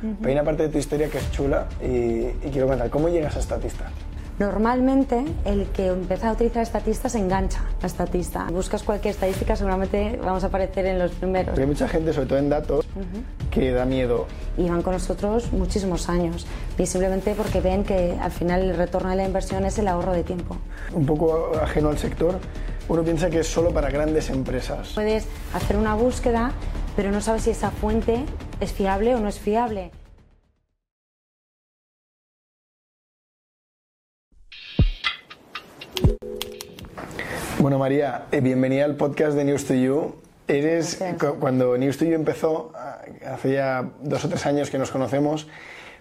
pero hay una parte de tu historia que es chula y, y quiero contar. ¿Cómo llegas a estatista? Normalmente el que empieza a utilizar estatista se engancha a estatista. Buscas cualquier estadística, seguramente vamos a aparecer en los primeros. Hay mucha gente, sobre todo en datos, que da miedo. Y van con nosotros muchísimos años, y simplemente porque ven que al final el retorno de la inversión es el ahorro de tiempo. Un poco ajeno al sector, uno piensa que es solo para grandes empresas. Puedes hacer una búsqueda, pero no sabes si esa fuente es fiable o no es fiable. Bueno, María, eh, bienvenida al podcast de News to You. Eres, cuando News to You empezó, ah, hace ya dos o tres años que nos conocemos,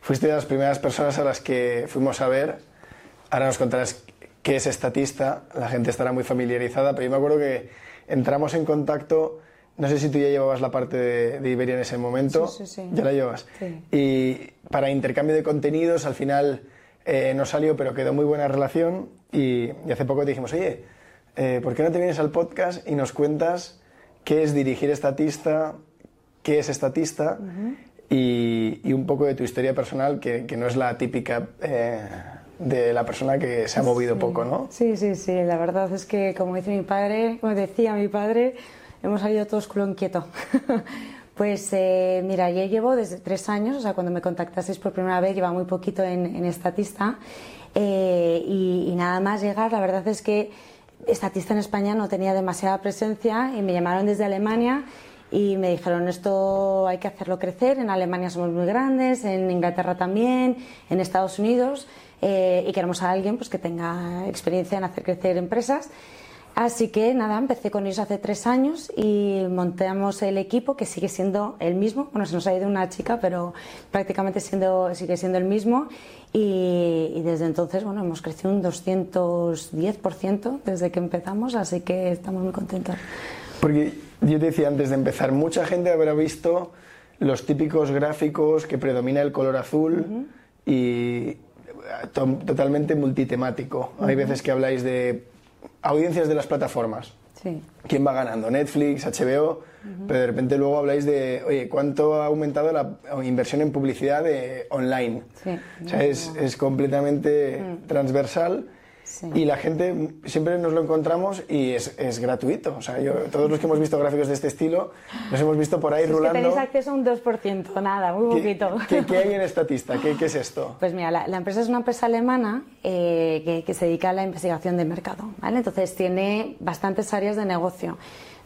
fuiste de las primeras personas a las que fuimos a ver. Ahora nos contarás qué es estatista, la gente estará muy familiarizada, pero yo me acuerdo que entramos en contacto, no sé si tú ya llevabas la parte de, Iberia en ese momento, sí, sí, sí. ya la llevas. Y para intercambio de contenidos, al final eh, no salió, pero quedó muy buena relación y, y hace poco te dijimos, oye, eh, ¿por qué no te vienes al podcast y nos cuentas qué es dirigir estatista, qué es estatista y, un poco de tu historia personal, que, no es la típica eh, de la persona que se ha movido poco, ¿no? Sí, sí, sí. La verdad es que, como dice mi padre, como decía mi padre, hemos salido todos culo inquieto. Pues eh, mira, yo llevo desde tres años, o sea, cuando me contactasteis por primera vez, lleva muy poquito en, Estatista. y, nada más llegar, la verdad es que estatista en España no tenía demasiada presencia y me llamaron desde Alemania y me dijeron esto hay que hacerlo crecer, en Alemania somos muy grandes, en Inglaterra también, en Estados Unidos eh, y queremos a alguien pues, que tenga experiencia en hacer crecer empresas. Así que nada, empecé con ellos hace tres años y montamos el equipo que sigue siendo el mismo. Bueno, se nos ha ido una chica, pero prácticamente siendo, sigue siendo el mismo. Y, desde entonces, bueno, hemos crecido un 210% desde que empezamos, así que estamos muy contentos. Porque yo te decía antes de empezar, mucha gente habrá visto los típicos gráficos que predomina el color azul y totalmente multitemático. Hay veces que habláis de audiencias de las plataformas. Sí. ¿Quién va ganando? Netflix, HBO, pero de repente luego habláis de, oye, ¿cuánto ha aumentado la inversión en publicidad de online? Sí. O sea, es, es completamente mm. transversal y la gente siempre nos lo encontramos y es, es, gratuito. O sea, yo, todos los que hemos visto gráficos de este estilo, los hemos visto por ahí rulando. Que tenéis acceso a un 2%, nada, muy poquito. ¿Qué, qué, hay en Estatista? ¿Qué, ¿Qué, es esto? Pues mira, la, la empresa es una empresa alemana eh, que, que, se dedica a la investigación de mercado. ¿vale? Entonces tiene bastantes áreas de negocio.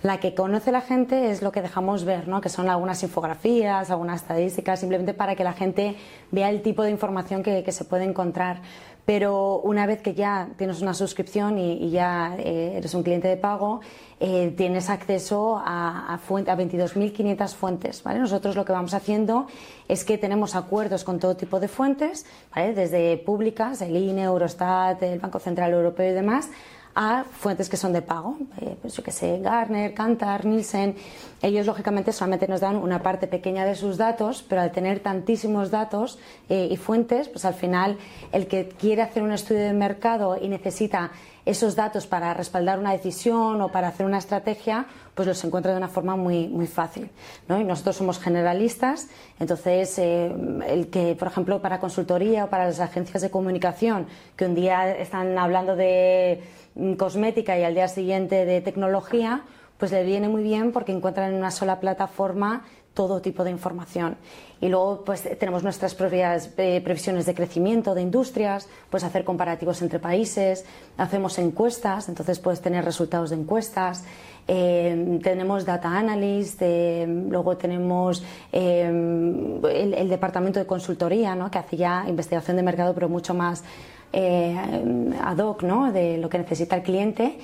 La que conoce la gente es lo que dejamos ver, ¿no? que son algunas infografías, algunas estadísticas, simplemente para que la gente vea el tipo de información que, se puede encontrar pero una vez que ya tienes una suscripción y, ya eh, eres un cliente de pago, eh, tienes acceso a, a, a 22.500 fuentes. ¿vale? Nosotros lo que vamos haciendo es que tenemos acuerdos con todo tipo de fuentes, ¿vale? desde públicas, el INE, Eurostat, el Banco Central Europeo y demás, a fuentes que son de pago, eh, pues yo que sé, Garner, Kantar, Nielsen. Ellos lógicamente solamente nos dan una parte pequeña de sus datos, pero al tener tantísimos datos eh, y fuentes, pues al final el que quiere hacer un estudio de mercado y necesita esos datos para respaldar una decisión o para hacer una estrategia, pues los encuentra de una forma muy, muy fácil. ¿no? Y nosotros somos generalistas, entonces eh, el que, por ejemplo, para consultoría o para las agencias de comunicación, que un día están hablando de cosmética y al día siguiente de tecnología, pues le viene muy bien porque encuentran en una sola plataforma todo tipo de información. Y luego pues tenemos nuestras propias eh, previsiones de crecimiento de industrias, pues hacer comparativos entre países, hacemos encuestas, entonces puedes tener resultados de encuestas, eh, tenemos data analyst, eh, luego tenemos el, el, departamento de consultoría, ¿no? que hace ya investigación de mercado, pero mucho más eh, ad hoc ¿no? de lo que necesita el cliente.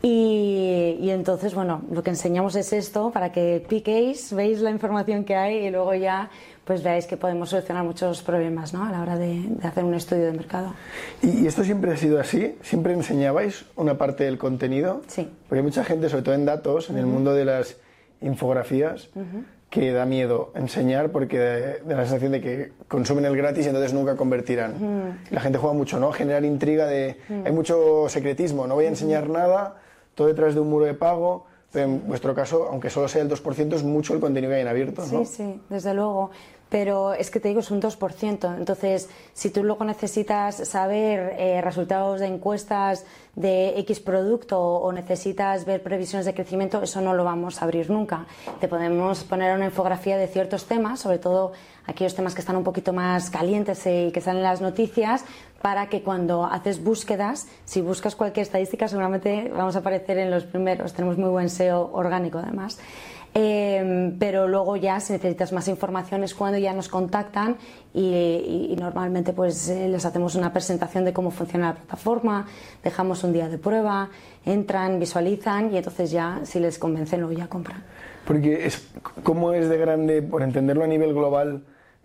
Y, y, entonces, bueno, lo que enseñamos es esto para que piquéis, veis la información que hay y luego ya pues veáis que podemos solucionar muchos problemas ¿no? a la hora de, de, hacer un estudio de mercado. ¿Y esto siempre ha sido así? ¿Siempre enseñabais una parte del contenido? Sí. Porque hay mucha gente, sobre todo en datos, en el mundo de las infografías, que da miedo enseñar porque da la sensación de que consumen el gratis y entonces nunca convertirán. La gente juega mucho, ¿no? Generar intriga de... Hay mucho secretismo, no voy a enseñar nada, todo detrás de un muro de pago, pero en vuestro caso, aunque solo sea el 2%, es mucho el contenido que hay en abierto, ¿no? Sí, sí, desde luego. Pero es que te digo, es un 2%. Entonces, si tú luego necesitas saber eh, resultados de encuestas de X producto o necesitas ver previsiones de crecimiento, eso no lo vamos a abrir nunca. Te podemos poner una infografía de ciertos temas, sobre todo aquellos temas que están un poquito más calientes y que salen en las noticias, para que cuando haces búsquedas, si buscas cualquier estadística, seguramente vamos a aparecer en los primeros. Tenemos muy buen SEO orgánico además. Eh, pero luego ya si necesitas más información es cuando ya nos contactan y, normalmente pues eh, les hacemos una presentación de cómo funciona la plataforma, dejamos un día de prueba, entran, visualizan y entonces ya si les convencen luego ya compran. Porque ¿cómo es de grande, por entenderlo a nivel global,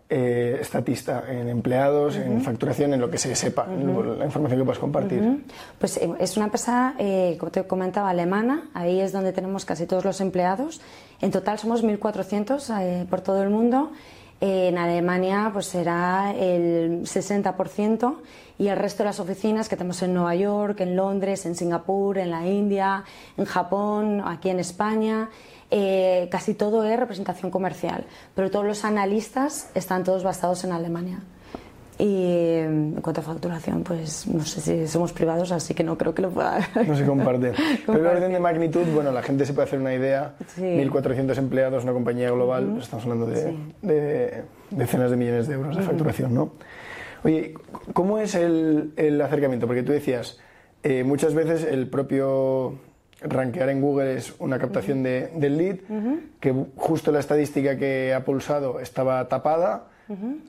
eh, estatista en empleados, en facturación, en lo que se sepa, la información que puedes compartir? Pues eh, es una empresa, eh, como te comentaba, alemana, ahí es donde tenemos casi todos los empleados. En total somos 1.400 por todo el mundo. En Alemania pues será el 60% y el resto de las oficinas que tenemos en Nueva York, en Londres, en Singapur, en la India, en Japón, aquí en España eh, casi todo es representación comercial, pero todos los analistas están todos basados en Alemania. Y en cuanto a facturación, pues no sé si somos privados, así que no creo que lo pueda. No se comparte. Pero en orden de magnitud, bueno, la gente se puede hacer una idea. 1.400 empleados, una compañía global, pues estamos hablando de, decenas de millones de euros de facturación, ¿no? Oye, ¿cómo es el, el acercamiento? Porque tú decías, eh, muchas veces el propio rankear en Google es una captación de, del lead, que justo la estadística que ha pulsado estaba tapada,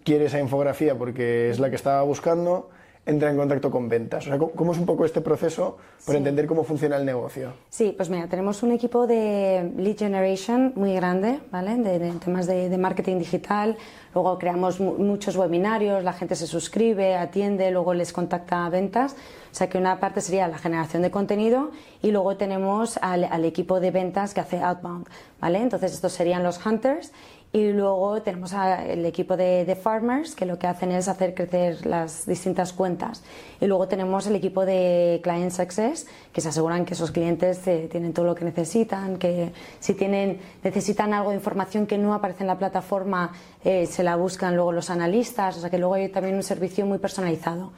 quiere esa infografía porque es la que estaba buscando, entra en contacto con ventas. O sea, ¿cómo es un poco este proceso para entender cómo funciona el negocio? Sí, pues mira, tenemos un equipo de lead generation muy grande, ¿vale? De, temas de, marketing digital. Luego creamos muchos webinarios, la gente se suscribe, atiende, luego les contacta a ventas. O sea que una parte sería la generación de contenido y luego tenemos al, al equipo de ventas que hace outbound, ¿vale? Entonces estos serían los hunters y luego tenemos el equipo de, farmers que lo que hacen es hacer crecer las distintas cuentas. Y luego tenemos el equipo de client success que se aseguran que esos clientes eh, tienen todo lo que necesitan, que si tienen, necesitan algo de información que no aparece en la plataforma, eh, se la buscan luego los analistas. O sea que luego hay también un servicio muy personalizado.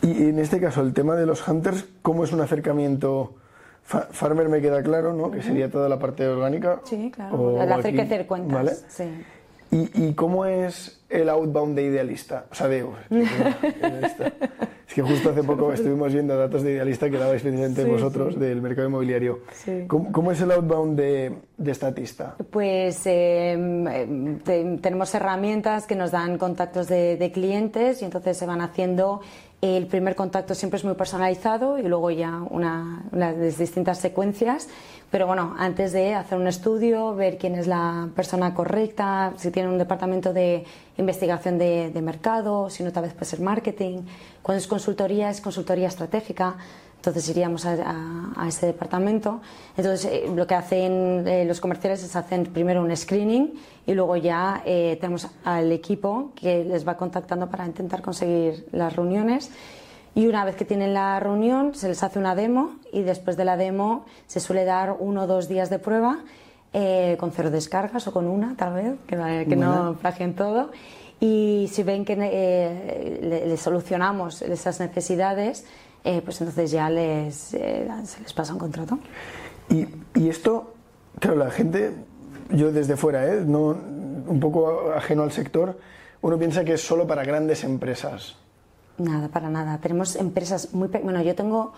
Y en este caso, el tema de los hunters, ¿cómo es un acercamiento? Farmer me queda claro, ¿no? Que sería toda la parte orgánica. Sí, claro. el hacer crecer cuentas. ¿vale? Sí. ¿Y, ¿Y, cómo es el outbound de idealista? O sea, de... es que justo hace poco estuvimos viendo datos de idealista que dabais precisamente vosotros del mercado inmobiliario. ¿Cómo, ¿Cómo, es el outbound de, de estatista? Pues em, em, tenemos herramientas que nos dan contactos de, de clientes y entonces se van haciendo el primer contacto siempre es muy personalizado y luego ya una, unas distintas secuencias. Pero bueno, antes de hacer un estudio, ver quién es la persona correcta, si tiene un departamento de investigación de, de mercado, si no tal vez puede ser marketing. Cuando es consultoría, es consultoría estratégica. Entonces iríamos a, ese departamento. Entonces eh, lo que hacen eh, los comerciales es hacen primero un screening y luego ya eh, tenemos al equipo que les va contactando para intentar conseguir las reuniones. Y una vez que tienen la reunión se les hace una demo y después de la demo se suele dar uno o dos días de prueba con cero descargas o con una tal vez, que, que no plagien todo. Y si ven que le solucionamos esas necesidades, eh, pues entonces ya les, eh, se les pasa un contrato. Y, y, esto, claro, la gente, yo desde fuera, ¿eh? no, un poco ajeno al sector, uno piensa que es solo para grandes empresas. Nada, para nada. Tenemos empresas muy... Bueno, yo tengo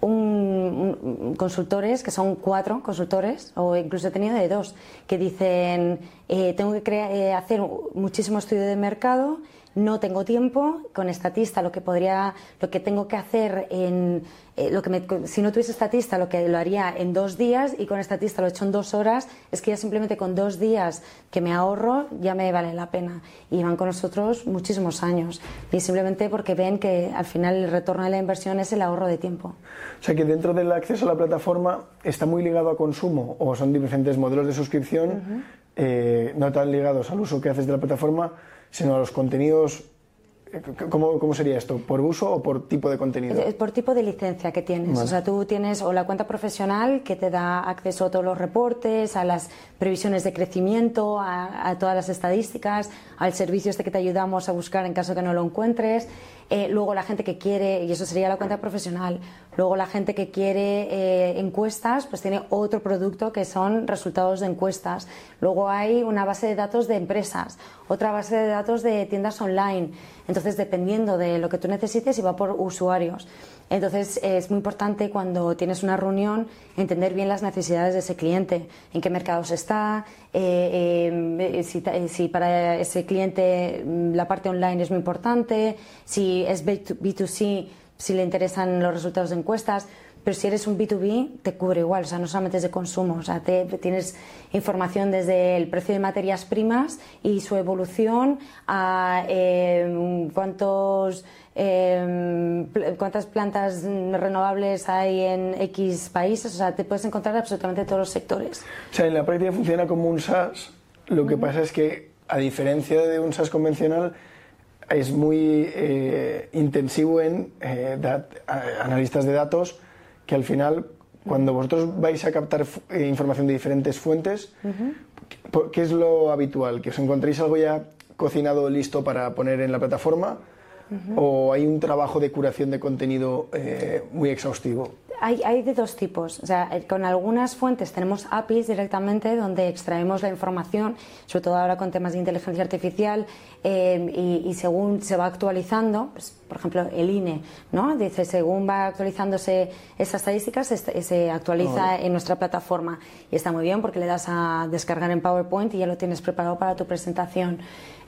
un, consultores, que son cuatro consultores, o incluso he tenido de dos, que dicen, eh, tengo que hacer muchísimo estudio de mercado no tengo tiempo, con estatista lo que podría, lo que tengo que hacer en, eh, lo que si no tuviese estatista lo que lo haría en dos días y con estatista lo he hecho en dos horas, es que ya simplemente con dos días que me ahorro ya me vale la pena. Y van con nosotros muchísimos años y simplemente porque ven que al final el retorno de la inversión es el ahorro de tiempo. O sea que dentro del acceso a la plataforma está muy ligado a consumo o son diferentes modelos de suscripción, eh, no tan ligados al uso que haces de la plataforma, sino a los contenidos ¿Cómo, ¿Cómo, sería esto? ¿Por uso o por tipo de contenido? Por tipo de licencia que tienes. O sea, tú tienes o la cuenta profesional que te da acceso a todos los reportes, a las previsiones de crecimiento, a, a todas las estadísticas, al servicio este que te ayudamos a buscar en caso que no lo encuentres. Eh, luego la gente que quiere, y eso sería la cuenta profesional, luego la gente que quiere eh, encuestas, pues tiene otro producto que son resultados de encuestas. Luego hay una base de datos de empresas, otra base de datos de tiendas online. Entonces, dependiendo de lo que tú necesites, y va por usuarios. Entonces es muy importante cuando tienes una reunión entender bien las necesidades de ese cliente, en qué mercados está, eh, eh, si, si, para ese cliente mm, la parte online es muy importante, si es B2C, si le interesan los resultados de encuestas. Pero si eres un B2B, te cubre igual, o sea, no solamente es de consumo, o sea, te, tienes información desde el precio de materias primas y su evolución a eh, cuántos eh, cuántas plantas renovables hay en X países, o sea, te puedes encontrar absolutamente todos los sectores. O sea, en la práctica funciona como un SaaS, lo que pasa es que, a diferencia de un SaaS convencional, es muy eh, intensivo en eh, analistas de datos que al final, cuando vosotros vais a captar eh, información de diferentes fuentes, ¿qué es lo habitual? ¿Que os encontréis algo ya cocinado listo para poner en la plataforma? o hay un trabajo de curación de contenido eh, muy exhaustivo? Hay, de dos tipos. O sea, eh, con algunas fuentes tenemos APIs directamente donde extraemos la información, sobre todo ahora con temas de inteligencia artificial, eh, y, según se va actualizando, pues, por ejemplo, el INE, ¿no? Dice, según va actualizándose esas estadísticas, se, actualiza en nuestra plataforma. Y está muy bien porque le das a descargar en PowerPoint y ya lo tienes preparado para tu presentación.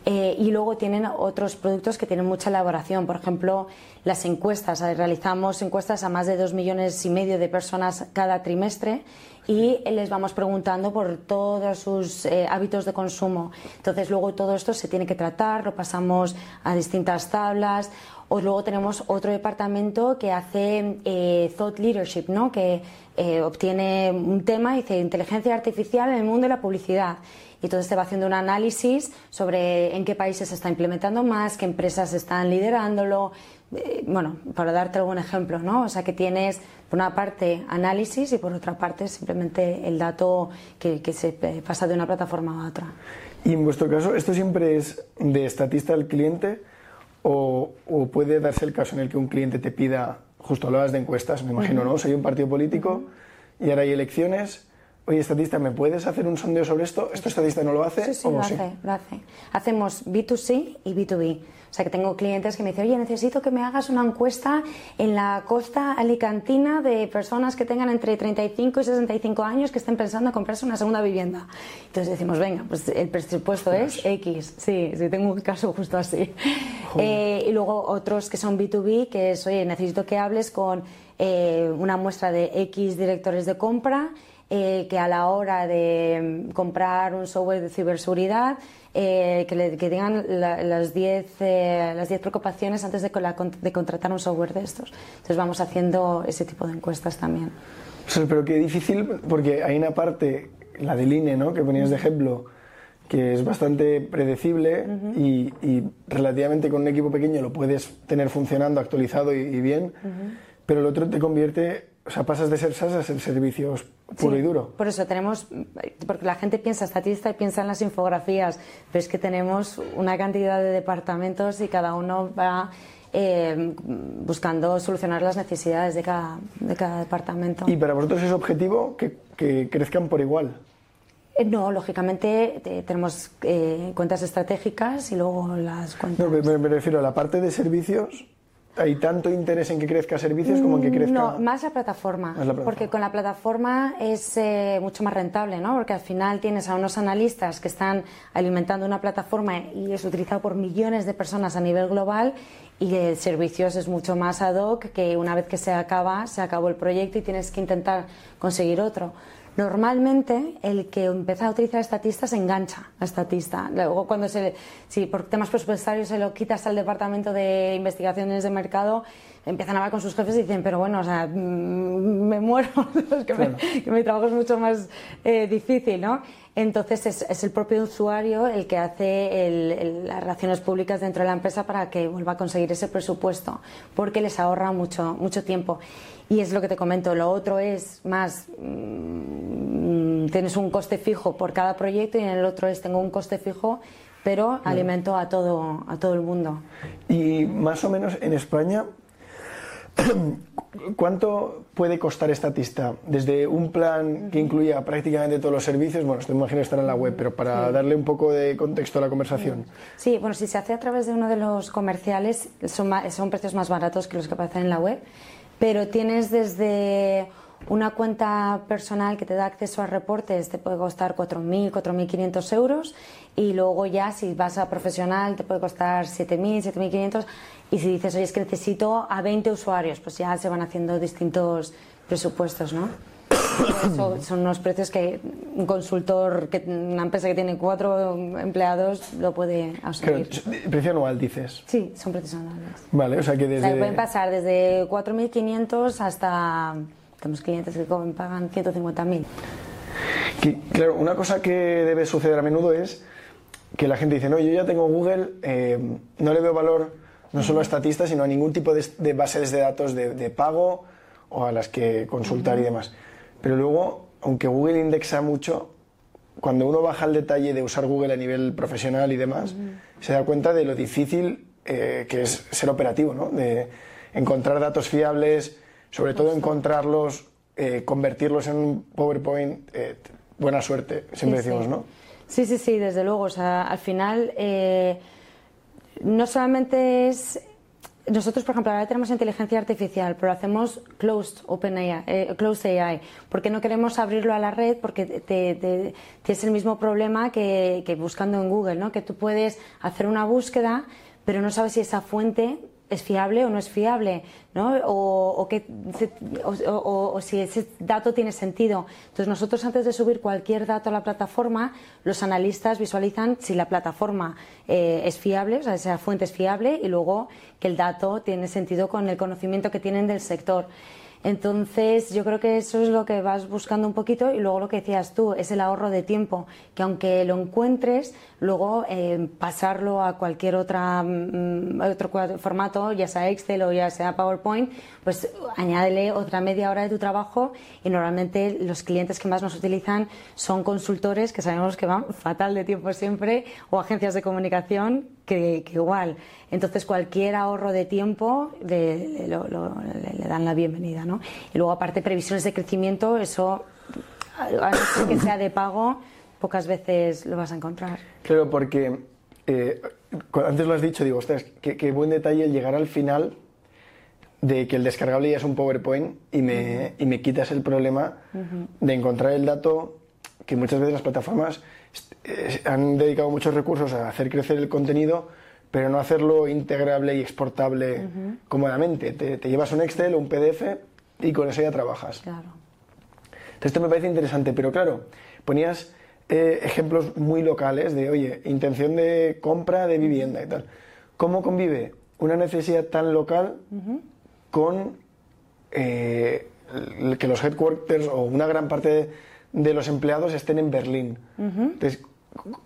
Eh, y luego tienen otros productos que tienen mucha elaboración, por ejemplo, las encuestas. Realizamos encuestas a más de dos millones y medio de personas cada trimestre y les vamos preguntando por todos sus eh, hábitos de consumo. Entonces, luego todo esto se tiene que tratar, lo pasamos a distintas tablas. O luego tenemos otro departamento que hace eh, thought leadership, ¿no? que obtiene un tema y dice inteligencia artificial en el mundo de la publicidad y entonces te va haciendo un análisis sobre en qué países se está implementando más, qué empresas están liderándolo. Eh, bueno, para darte algún ejemplo, ¿no? O sea, que tienes por una parte análisis y por otra parte simplemente el dato que, se pasa de una plataforma a otra. Y en vuestro caso, ¿esto siempre es de estatista al cliente o, puede darse el caso en el que un cliente te pida, justo hablabas de encuestas, me imagino, ¿no? Soy un partido político y ahora hay elecciones oye, estatista, ¿me puedes hacer un sondeo sobre esto? ¿Esto estatista no lo hace? Sí, sí, lo hace, lo hace. Hacemos B2C y B2B. O sea, que tengo clientes que me dicen, oye, necesito que me hagas una encuesta en la costa alicantina de personas que tengan entre 35 y 65 años que estén pensando en comprarse una segunda vivienda. Entonces decimos, venga, pues el presupuesto es X. Sí, sí, tengo un caso justo así. Eh, y luego otros que son B2B, que es, oye, necesito que hables con eh, una muestra de X directores de compra eh, que a la hora de mm, comprar un software de ciberseguridad eh, que, le, que, tengan las 10 eh, las diez preocupaciones antes de, de, contratar un software de estos. Entonces vamos haciendo ese tipo de encuestas también. Pero qué difícil, porque hay una parte, la del INE, ¿no? que ponías de ejemplo, que es bastante predecible y, relativamente con un equipo pequeño lo puedes tener funcionando, actualizado y, bien, pero el otro te convierte o sea, pasas de ser SaaS a ser servicios puro y duro. Por eso tenemos, porque la gente piensa estatista y piensa en las infografías, pero es que tenemos una cantidad de departamentos y cada uno va eh, buscando solucionar las necesidades de cada, de cada departamento. ¿Y para vosotros es objetivo que, que crezcan por igual? Eh, no, lógicamente tenemos eh, cuentas estratégicas y luego las cuentas. No, me, me, refiero a la parte de servicios ¿Hay tanto interés en que crezca servicios como en que crezca...? No, más la plataforma. Porque con la plataforma es eh, mucho más rentable, ¿no? Porque al final tienes a unos analistas que están alimentando una plataforma y es utilizado por millones de personas a nivel global y el servicios es mucho más ad hoc que una vez que se acaba, se acabó el proyecto y tienes que intentar conseguir otro. Normalmente el que empieza a utilizar estatista se engancha a estatista. Luego cuando se, si por temas presupuestarios se lo quitas al departamento de investigaciones de mercado, empiezan a hablar con sus jefes y dicen, pero bueno, o sea, mm, me muero, que, mi trabajo es mucho más eh, difícil, ¿no? Entonces es, el propio usuario el que hace las relaciones públicas dentro de la empresa para que vuelva a conseguir ese presupuesto, porque les ahorra mucho, mucho tiempo. Y es lo que te comento. Lo otro es más, mm, tienes un coste fijo por cada proyecto y en el otro es tengo un coste fijo pero alimento a todo, a todo el mundo. Y más o menos en España, ¿Cuánto puede costar esta artista? Desde un plan que incluya prácticamente todos los servicios, bueno, esto imagino estar en la web, pero para darle un poco de contexto a la conversación. Sí, bueno, si se hace a través de uno de los comerciales, son, son precios más baratos que los que aparecen en la web, pero tienes desde una cuenta personal que te da acceso a reportes te puede costar 4.000, 4.500 euros y luego ya si vas a profesional te puede costar 7.000, 7.500 y si dices, oye, es que necesito a 20 usuarios, pues ya se van haciendo distintos presupuestos, ¿no? son unos precios que un consultor, que una empresa que tiene cuatro empleados lo puede asumir. ¿Precio anual dices? Sí, son precios anuales. Vale, o sea que desde... pueden pasar desde 4.500 hasta tenemos clientes que pagan 150.000. Claro, una cosa que debe suceder a menudo es que la gente dice, no, yo ya tengo Google, eh, no le veo valor no solo a estatistas, sino a ningún tipo de, bases de datos de, pago o a las que consultar y demás. Pero luego, aunque Google indexa mucho, cuando uno baja al detalle de usar Google a nivel profesional y demás, se da cuenta de lo difícil eh, que es ser operativo, ¿no? de encontrar datos fiables, sobre todo encontrarlos, eh, convertirlos en un PowerPoint, eh, buena suerte, siempre decimos, ¿no? Sí, sí, sí, desde luego. O sea, al final, eh, no solamente es. Nosotros, por ejemplo, ahora tenemos inteligencia artificial, pero hacemos closed, open AI, closed AI, porque no queremos abrirlo a la red porque te, tienes el mismo problema que, que buscando en Google, ¿no? que tú puedes hacer una búsqueda, pero no sabes si esa fuente es fiable o no es fiable, ¿no? O, que, o, si ese dato tiene sentido. Entonces nosotros antes de subir cualquier dato a la plataforma, los analistas visualizan si la plataforma eh, es fiable, o sea, esa fuente es fiable y luego que el dato tiene sentido con el conocimiento que tienen del sector. Entonces, yo creo que eso es lo que vas buscando un poquito y luego lo que decías tú, es el ahorro de tiempo, que aunque lo encuentres, luego eh, pasarlo a cualquier otra, mm, otro formato, ya sea Excel o ya sea PowerPoint, pues añádele otra media hora de tu trabajo y normalmente los clientes que más nos utilizan son consultores que sabemos que van fatal de tiempo siempre o agencias de comunicación que, igual. Entonces, cualquier ahorro de tiempo le, le, dan la bienvenida. ¿no? Y luego, aparte, previsiones de crecimiento, eso, a no que sea de pago, pocas veces lo vas a encontrar. Claro, porque eh, antes lo has dicho, digo, ostras, qué, buen detalle llegar al final de que el descargable ya es un PowerPoint y me, y me quitas el problema de encontrar el dato que muchas veces las plataformas eh, han dedicado muchos recursos a hacer crecer el contenido, pero no hacerlo integrable y exportable cómodamente. Te, llevas un Excel o un PDF y con eso ya trabajas. Claro. Entonces, esto me parece interesante, pero claro, ponías eh, ejemplos muy locales de, oye, intención de compra de vivienda y tal. ¿Cómo convive una necesidad tan local con eh, que los headquarters o una gran parte de de los empleados estén en Berlín. Entonces,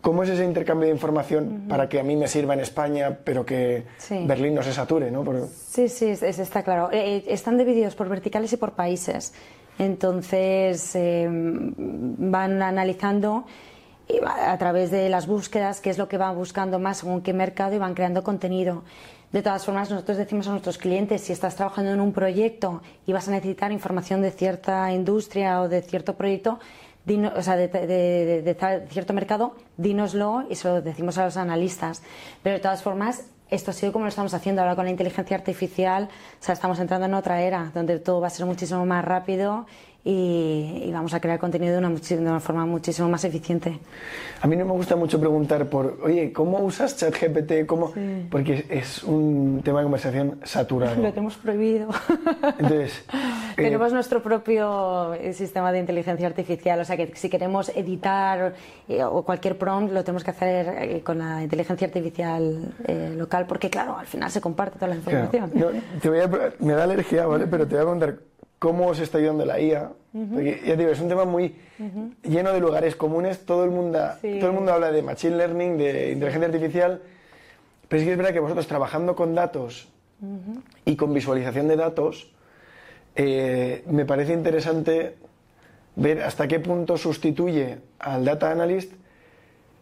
¿cómo es ese intercambio de información para que a mí me sirva en España, pero que Berlín no se sature? ¿no? Sí, sí, está claro. Eh, eh, están divididos por verticales y por países. Entonces, em, van analizando eh, a través de las búsquedas qué es lo que van buscando más según qué mercado y van creando contenido. De todas formas, nosotros decimos a nuestros clientes, si estás trabajando en un proyecto y vas a necesitar información de cierta industria o de cierto proyecto, o sea, de, cierto mercado, dínoslo y se lo decimos a los analistas. Pero de todas formas, esto ha sido como lo estamos haciendo ahora con la inteligencia artificial. O sea, estamos entrando en otra era donde todo va a ser muchísimo más rápido y, vamos a crear contenido de una, de una, forma muchísimo más eficiente. A mí no me gusta mucho preguntar por, oye, ¿cómo usas ChatGPT? ¿Cómo? Porque es un tema de conversación saturado. Lo tenemos prohibido. Entonces, eh, tenemos nuestro propio eh, sistema de inteligencia artificial, o sea que si queremos editar eh, o cualquier prompt lo tenemos que hacer con la inteligencia artificial local, porque claro, al final se comparte toda la información. me da alergia, ¿vale? Pero te voy a preguntar cómo se está ayudando la IA. Porque, ya digo, es un tema muy lleno de lugares comunes. Todo el, mundo, todo el mundo habla de machine learning, de inteligencia artificial. Pero es que es verdad que vosotros trabajando con datos y con visualización de datos, eh, me parece interesante ver hasta qué punto sustituye al data analyst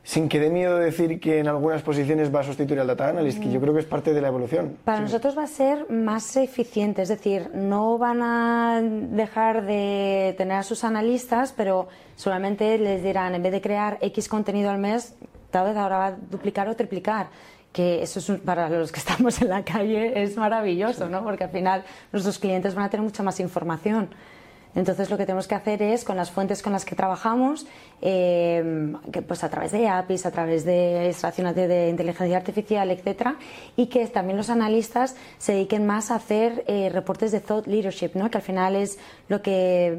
sin que dé miedo decir que en algunas posiciones va a sustituir al data analyst, que yo creo que es parte de la evolución. Para nosotros va a ser más eficiente, es decir, no van a dejar de tener a sus analistas, pero solamente les dirán, en vez de crear X contenido al mes, tal vez ahora va a duplicar o triplicar que eso es para los que estamos en la calle es maravilloso, ¿no? Porque al final nuestros clientes van a tener mucha más información. Entonces lo que tenemos que hacer es, con las fuentes con las que trabajamos, eh, que, pues a través de APIs, a través de extracción de, inteligencia artificial, etcétera, y que también los analistas se dediquen más a hacer eh, reportes de thought leadership, ¿no? que al final es lo que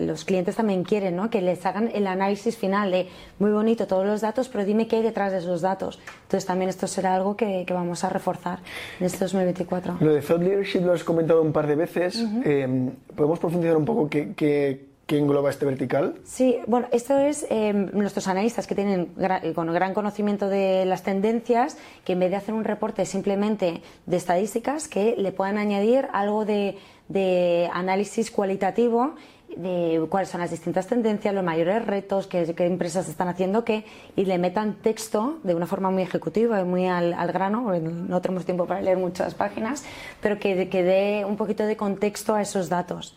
los clientes también quieren, ¿no? que les hagan el análisis final de muy bonito todos los datos, pero dime qué hay detrás de esos datos. Entonces también esto será algo que, vamos a reforzar en este 2024. Lo de thought leadership lo has comentado un par de veces. Eh, ¿Podemos profundizar un poco qué, engloba este vertical? Sí, bueno, esto es eh, nuestros analistas que tienen con gran conocimiento de las tendencias, que en vez de hacer un reporte simplemente de estadísticas, que le puedan añadir algo de, análisis cualitativo de cuáles son las distintas tendencias, los mayores retos, qué, empresas están haciendo qué, y le metan texto de una forma muy ejecutiva y muy al, grano, no tenemos tiempo para leer muchas páginas, pero que, que dé un poquito de contexto a esos datos.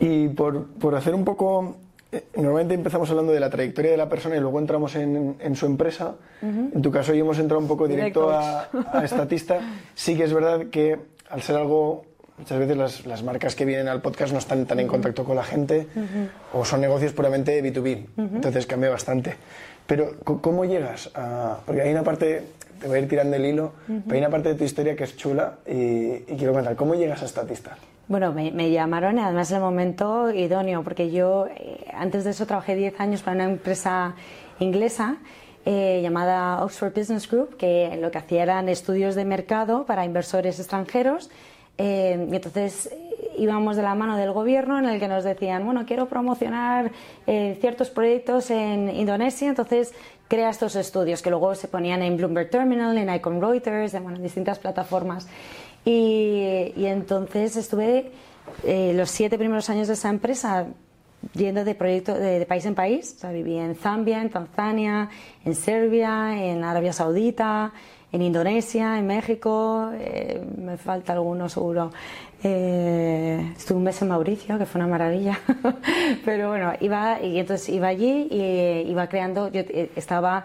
Y por, por hacer un poco eh, normalmente empezamos hablando de la trayectoria de la persona y luego entramos en, en su empresa. En tu caso, hoy hemos entrado un poco directo a, a, estatista. Sí que es verdad que al ser algo, muchas veces las, las marcas que vienen al podcast no están tan en contacto con la gente o son negocios puramente B2B. Entonces cambia bastante. Pero, ¿cómo llegas a.? Porque hay una parte, te voy a ir tirando el hilo, pero hay una parte de tu historia que es chula y, y quiero contar. ¿Cómo llegas a estatista? Bueno, me, llamaron y además en el momento idóneo, porque yo eh, antes de eso trabajé 10 años para una empresa inglesa eh, llamada Oxford Business Group, que lo que hacía eran estudios de mercado para inversores extranjeros. Eh, y entonces íbamos de la mano del gobierno en el que nos decían, bueno, quiero promocionar ciertos proyectos en Indonesia, entonces crea estos estudios que luego se ponían en Bloomberg Terminal, en Icon Reuters, en bueno, distintas plataformas. Y, entonces estuve eh, los siete primeros años de esa empresa yendo de proyecto de, país en país. O sea, viví en Zambia, en Tanzania, en Serbia, en Arabia Saudita, en Indonesia, en México. Eh, me falta alguno seguro. Eh, estuve un mes en Mauricio, que fue una maravilla. Pero bueno, iba y entonces iba allí y iba creando. Yo estaba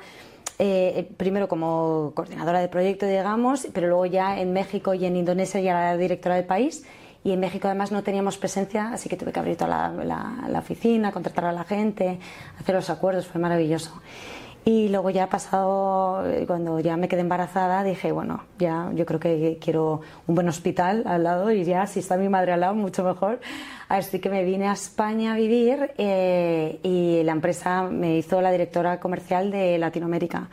eh, primero como coordinadora de proyecto, digamos, pero luego ya en México y en Indonesia ya era directora del país. Y en México además no teníamos presencia, así que tuve que abrir toda la, la oficina, contratar a la gente, hacer los acuerdos, fue maravilloso. Y luego ya pasado, eh, cuando ya me quedé embarazada, dije, bueno, ya yo creo que quiero un buen hospital al lado y ya si está mi madre al lado, mucho mejor. Así que me vine a España a vivir eh, y la empresa me hizo la directora comercial de Latinoamérica.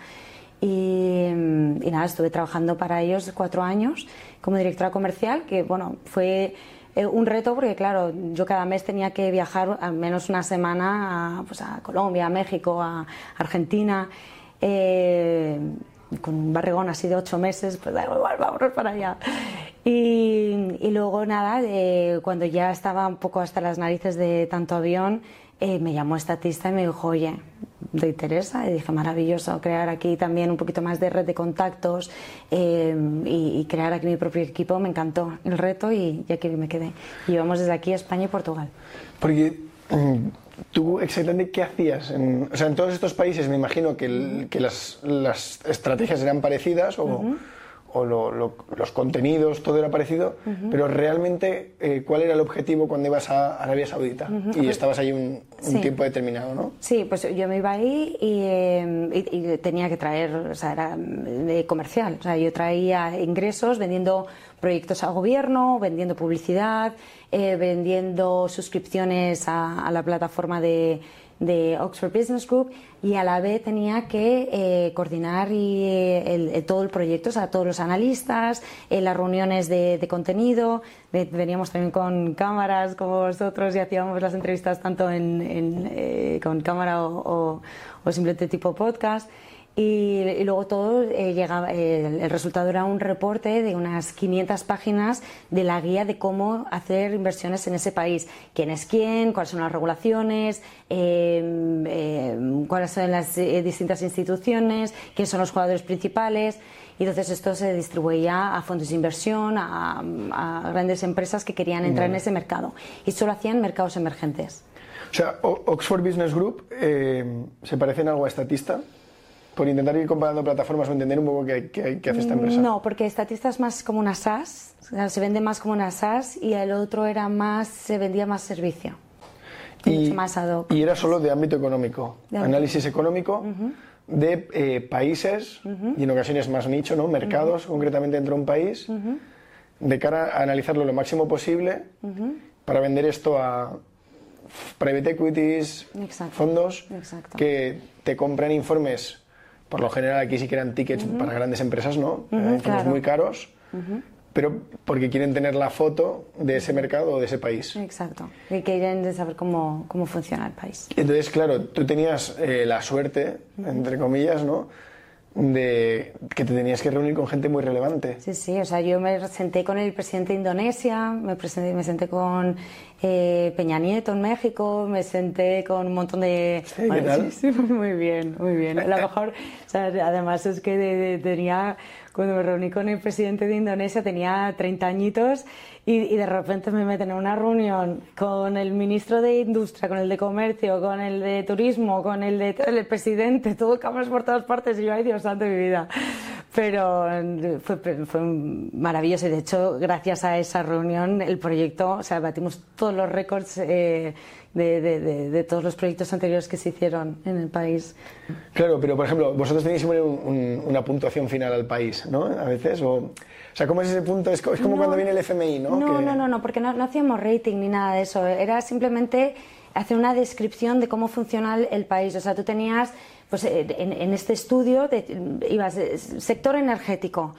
Y, y nada, estuve trabajando para ellos cuatro años como directora comercial, que bueno, fue eh, un reto porque, claro, yo cada mes tenía que viajar al menos una semana a, pues a Colombia, a México, a Argentina. Eh, con un barrigón así de ocho meses, pues da igual, vámonos para allá. Y, luego nada, eh, cuando ya estaba un poco hasta las narices de tanto avión, me llamó estatista y me dijo, oye, ¿te interesa? Y dije, maravilloso, crear aquí también un poquito más de red de contactos eh, y, crear aquí mi propio equipo. Me encantó el reto y ya que me quedé. Y vamos desde aquí a España y Portugal. Porque mm, tú exactamente qué hacías. En, o sea, en todos estos países me imagino que, que las, las, estrategias eran parecidas o o los contenidos, todo era parecido, pero realmente, eh, ¿cuál era el objetivo cuando ibas a Arabia Saudita? Y estabas ahí un, tiempo determinado, ¿no? Sí, pues yo me iba ahí y, tenía que traer, o sea, era de comercial, o sea, yo traía ingresos vendiendo proyectos al gobierno, vendiendo publicidad, eh, vendiendo suscripciones a, la plataforma de, de Oxford Business Group y a la vez tenía que eh, coordinar y, eh, todo el proyecto, o sea, todos los analistas, eh, las reuniones de, contenido, veníamos también con cámaras como vosotros y hacíamos las entrevistas tanto en, con cámara o simplemente tipo podcast. Y, luego todo eh, llegaba, el, resultado era un reporte de unas 500 páginas de la guía de cómo hacer inversiones en ese país. ¿Quién es quién? ¿Cuáles son las regulaciones? Em, em, ¿Cuáles son las eh, distintas instituciones? ¿Quiénes son los jugadores principales? Y entonces esto se distribuía a fondos de inversión, a, grandes empresas que querían entrar en ese mercado. Y solo hacían mercados emergentes. O sea, Oxford Business Group eh, se parece en algo a Statista por intentar ir comparando plataformas o entender un poco qué, qué, hace esta empresa? No, porque Statista es más como una SaaS, se vende más como una SaaS y el otro era más, se vendía más servicio. Y, más y era solo de ámbito económico, análisis económico de eh, países y en ocasiones más nicho, ¿no? mercados, concretamente dentro de un país, de cara a analizarlo lo máximo posible para vender esto a private equities, fondos que te compran informes por lo general aquí sí que eran tickets para grandes empresas, ¿no? Uh muy caros, pero porque quieren tener la foto de ese mercado o de ese país. Exacto, y quieren saber cómo, cómo funciona el país. Entonces, claro, tú tenías eh, la suerte, entre comillas, ¿no? De que te tenías que reunir con gente muy relevante. Sí, sí, o sea, yo me senté con el presidente de Indonesia, me, presenté, me senté con eh, Peña Nieto en México, me senté con un montón de... ¿Sí, ¿Qué tal? Sí, muy bien, muy bien. A lo mejor, o sea, además es que tenía cuando me reuní con el presidente de Indonesia tenía 30 añitos y, de repente me meten en una reunión con el ministro de Industria, con el de Comercio, con el de Turismo, con el de el presidente, todo cámaras por todas partes y yo, ay Dios santo mi vida. Pero fue, fue maravilloso y de hecho gracias a esa reunión el proyecto, o sea, batimos todos los récords. Eh, de, de, de, todos los proyectos anteriores que se hicieron en el país. Claro, pero por ejemplo, vosotros tenéis que poner una puntuación final al país, ¿no? A veces, o, o sea, ¿cómo es ese punto? Es, como cuando viene el FMI, ¿no? No, no, no, no, porque no, no hacíamos rating ni nada de eso. Era simplemente hacer una descripción de cómo funciona el país. O sea, tú tenías, pues en, en este estudio, de, ibas, sector energético.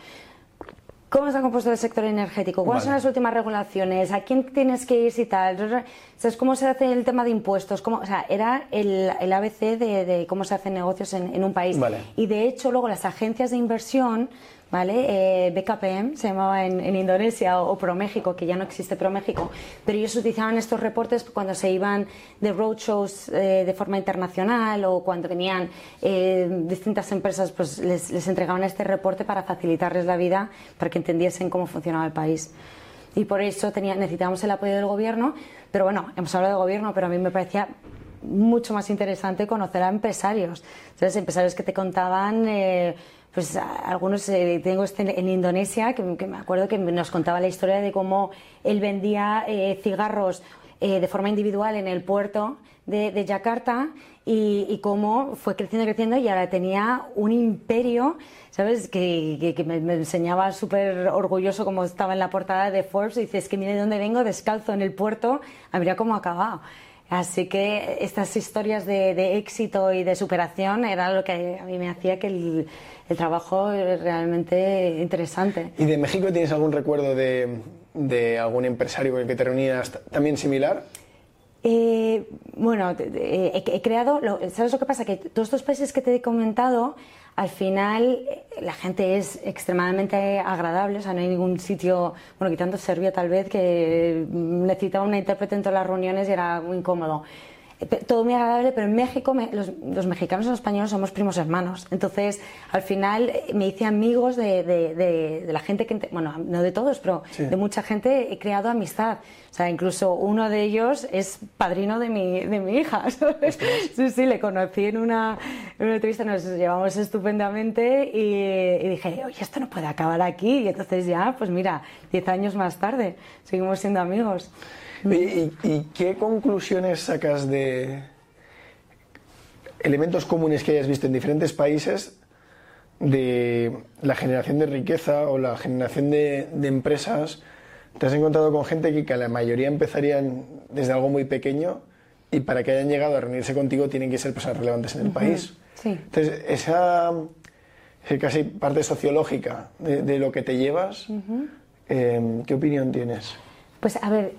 ¿Cómo está compuesto el sector energético? ¿Cuáles son las últimas regulaciones? ¿A quién tienes que ir y tal? ¿Sabes cómo se hace el tema de impuestos? ¿Cómo, o sea, era el, el ABC de, cómo se hacen negocios en, en un país. Y de hecho, luego las agencias de inversión ¿vale? Eh, BKPM se llamaba en, Indonesia o, ProMéxico, que ya no existe ProMéxico, pero ellos utilizaban estos reportes cuando se iban de roadshows eh, de forma internacional o cuando venían eh, distintas empresas, pues les, les entregaban este reporte para facilitarles la vida, para que entendiesen cómo funcionaba el país y por eso tenía, necesitábamos el apoyo del gobierno. Pero bueno, hemos hablado de gobierno, pero a mí me parecía mucho más interesante conocer a empresarios. Entonces, empresarios que te contaban eh, pues algunos eh, tengo este en Indonesia que, me acuerdo que nos contaba la historia de cómo él vendía eh, cigarros eh, de forma individual en el puerto de, de Yakarta y, cómo fue creciendo, creciendo y ahora tenía un imperio, ¿sabes? Que, que, me, enseñaba súper orgulloso como estaba en la portada de Forbes y que mire de dónde vengo, descalzo en el puerto, a mira cómo ha acabado. Así que estas historias de, de, éxito y de superación era lo que a mí me hacía que el, el trabajo es realmente interesante. ¿Y de México tienes algún recuerdo de, de algún empresario con el que te reunías también similar? Eh, bueno, he, creado, ¿sabes lo que pasa? Que todos estos países que te he comentado, al final eh, la gente es extremadamente agradable, o sea, no hay ningún sitio, bueno, quitando Serbia tal vez, que necesitaba una intérprete en todas las reuniones y era muy incómodo todo muy agradable, pero en México los, mexicanos y los españoles somos primos hermanos. Entonces, al final eh, me hice amigos de, de, la gente que, bueno, no de todos, pero de mucha gente he creado amistad. O sea, incluso uno de ellos es padrino de mi, de mi hija. Sí, sí, le conocí en una, en una entrevista, nos llevamos estupendamente y, y, dije, oye, esto no puede acabar aquí. Y entonces ya, pues mira, diez años más tarde, seguimos siendo amigos. ¿Y, qué conclusiones sacas de elementos comunes que hayas visto en diferentes países de la generación de riqueza o la generación de, empresas? ¿Te has encontrado con gente que, que la mayoría empezarían desde algo muy pequeño y para que hayan llegado a reunirse contigo tienen que ser personas relevantes en el país. Sí. Entonces, esa, casi parte sociológica de, de lo que te llevas, eh, ¿qué opinión tienes? Pues a ver,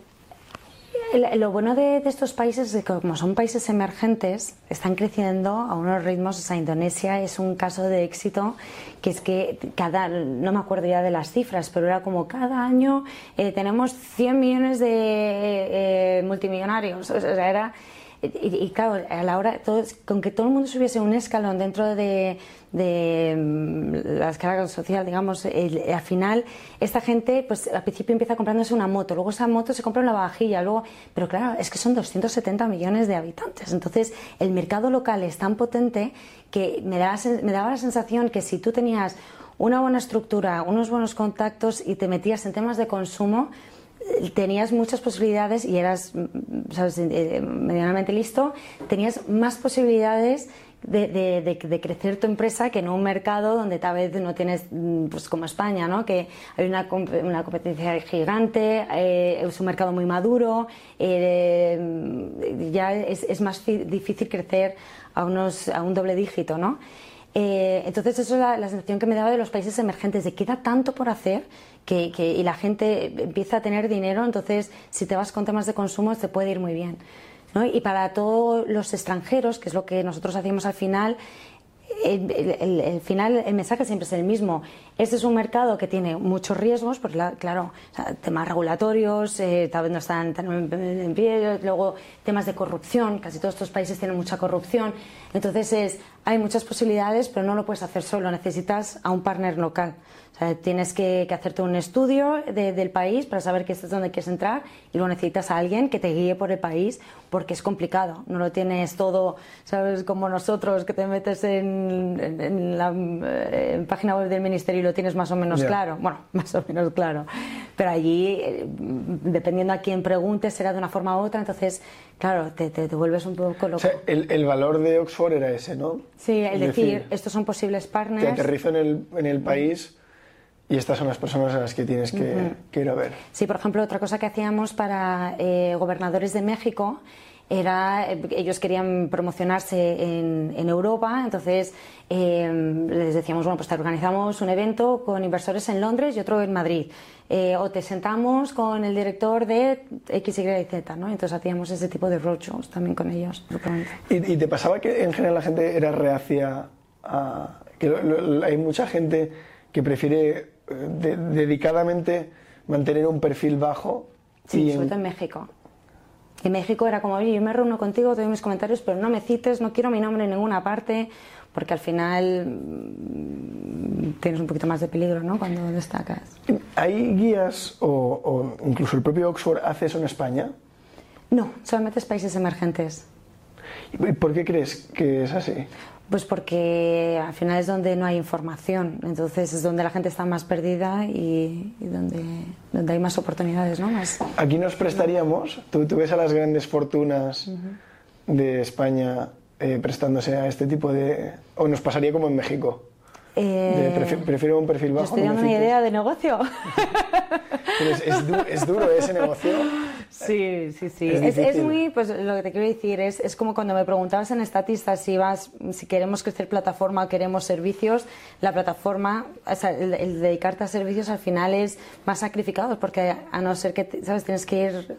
lo bueno de, de estos países es que como son países emergentes, están creciendo a unos ritmos, o sea, Indonesia es un caso de éxito, que es que cada, no me acuerdo ya de las cifras, pero era como cada año eh, tenemos 100 millones de eh, multimillonarios, o sea, era... Y, y claro, a la hora, con que todo el mundo subiese un escalón dentro de, de mm, la escala social, digamos, el- al final esta gente, pues al principio empieza comprándose una moto, luego esa moto se compra una vajilla, luego, pero claro, es que son 270 millones de habitantes, entonces el mercado local es tan potente que me daba, me daba la sensación que si tú tenías una buena estructura, unos buenos contactos y te metías en temas de consumo, tenías muchas posibilidades y eras mm, ¿sabes? eh, medianamente listo, tenías más posibilidades de, crecer tu empresa que en un mercado donde tal vez no tienes, mm, pues como España, ¿no? que hay una, una competencia gigante, eh, es un mercado muy maduro, eh, ya es, más difícil crecer a, unos, a un doble dígito. ¿no? Eh, entonces, eso es la, la sensación que me daba de los países emergentes, de queda tanto por hacer que, y la gente empieza a tener dinero, entonces si te vas con temas de consumo te puede ir muy bien. Y para todos los extranjeros, que es lo que nosotros hacíamos al final, el, final, el mensaje siempre es el mismo. Este es un mercado que tiene muchos riesgos, porque la- claro, temas regulatorios, eh, tal vez no están tan en, pie, luego temas de corrupción, casi todos estos países tienen mucha corrupción. Entonces es, hay muchas posibilidades, pero no lo puedes hacer solo, necesitas a un partner local. O sea, tienes que, que hacerte un estudio de- del país para saber que este es donde quieres entrar y luego necesitas a alguien que te guíe por el país porque es complicado. No lo tienes todo, ¿sabes? Como nosotros que te metes en, en- en la eh, en página web del ministerio y lo tienes más o menos Ya. claro. Bueno, más o menos claro. Pero allí, eh, dependiendo a quién preguntes, será de una forma u otra. Entonces, claro, te, te, te vuelves un poco O loco. sea, el, el valor de Oxford era ese, ¿no? sí, el Es decir, estos son posibles te partners. aterrizo en el, en el país y estas son las personas a las que tienes que, que ir a ver. Sí, por ejemplo, otra cosa que hacíamos para eh, gobernadores de México era, eh, ellos querían promocionarse en, en Europa, entonces eh, les decíamos, bueno, pues te organizamos un evento con inversores en Londres y otro en Madrid. Eh, o te sentamos con el director de X, Y y Z, ¿no? Entonces hacíamos ese tipo de roadshows también con ellos. ¿Y, y te pasaba que en general la gente era reacia a... que lo- lo- hay mucha gente que prefiere de- dedicadamente mantener un perfil bajo Sí, y en- sobre todo en México. En México era como, oye, yo me reúno contigo, te doy mis comentarios, pero no me cites, no quiero mi nombre en ninguna parte, porque al final mm, tienes un poquito más de peligro, ¿no? Cuando destacas. ¿Hay guías o, o incluso el propio Oxford hace eso en España? No, solamente es países emergentes. ¿Y por qué crees que es así? Pues porque al final es donde no hay información, entonces es donde la gente está más perdida y, y donde, donde hay más oportunidades, ¿no? Más, Aquí nos prestaríamos, tú, tú ves a las grandes fortunas de España eh, prestándose a este tipo de... o nos pasaría como en México. Eh, prefi- prefiero un perfil bajo. estoy dando una idea de negocio. Pero es, es du- es duro ese negocio. Sí, sí, sí. Es Es, es difícil. muy, pues lo que te quiero decir es, es como cuando me preguntabas en Statista si vas, si queremos crecer plataforma o queremos servicios, la plataforma, o sea, el, el dedicarte a servicios al final es más sacrificado porque a no ser que, sabes, tienes que ir,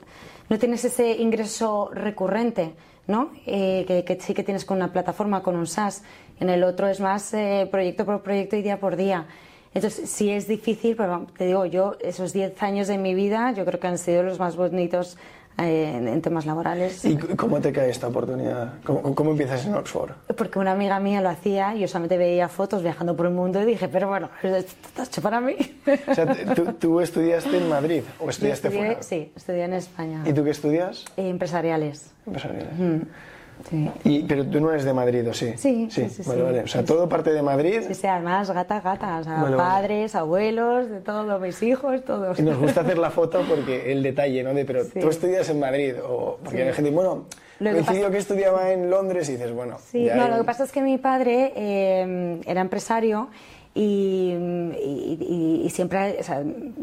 no tienes ese ingreso recurrente. ¿no? Eh, que, que sí que tienes con una plataforma, con un SaaS. En el otro es más eh, proyecto por proyecto y día por día. Entonces, sí es difícil, pero te digo, yo, esos 10 años de mi vida, yo creo que han sido los más bonitos eh, en, en temas laborales. ¿Y cómo te cae esta oportunidad? ¿Cómo, cómo empiezas en Oxford? Porque una amiga mía lo hacía, yo solamente veía fotos viajando por el mundo y dije, pero bueno, esto está hecho para mí. O sea, tú, tú estudiaste en Madrid o estudiaste estudié- fuera. Sí, estudié en España. ¿Y tú qué estudias? Empresariales. Empresariales. Sí. Y, pero tú no eres de Madrid, ¿o sí? Sí, sí, sí, Vale, vale. O sea, todo parte de Madrid. Sí, sí, además, gata, gata, o sea, Vale, vale. padres, abuelos, de todos mis hijos, todos. Y nos gusta hacer la foto porque el detalle, ¿no? De, pero tú estudias en Madrid. O, porque hay gente, bueno, Lo que coincidió pasa- que estudiaba en Londres y dices, bueno. Sí, no, hay- lo que pasa es que mi padre eh, era empresario y, siempre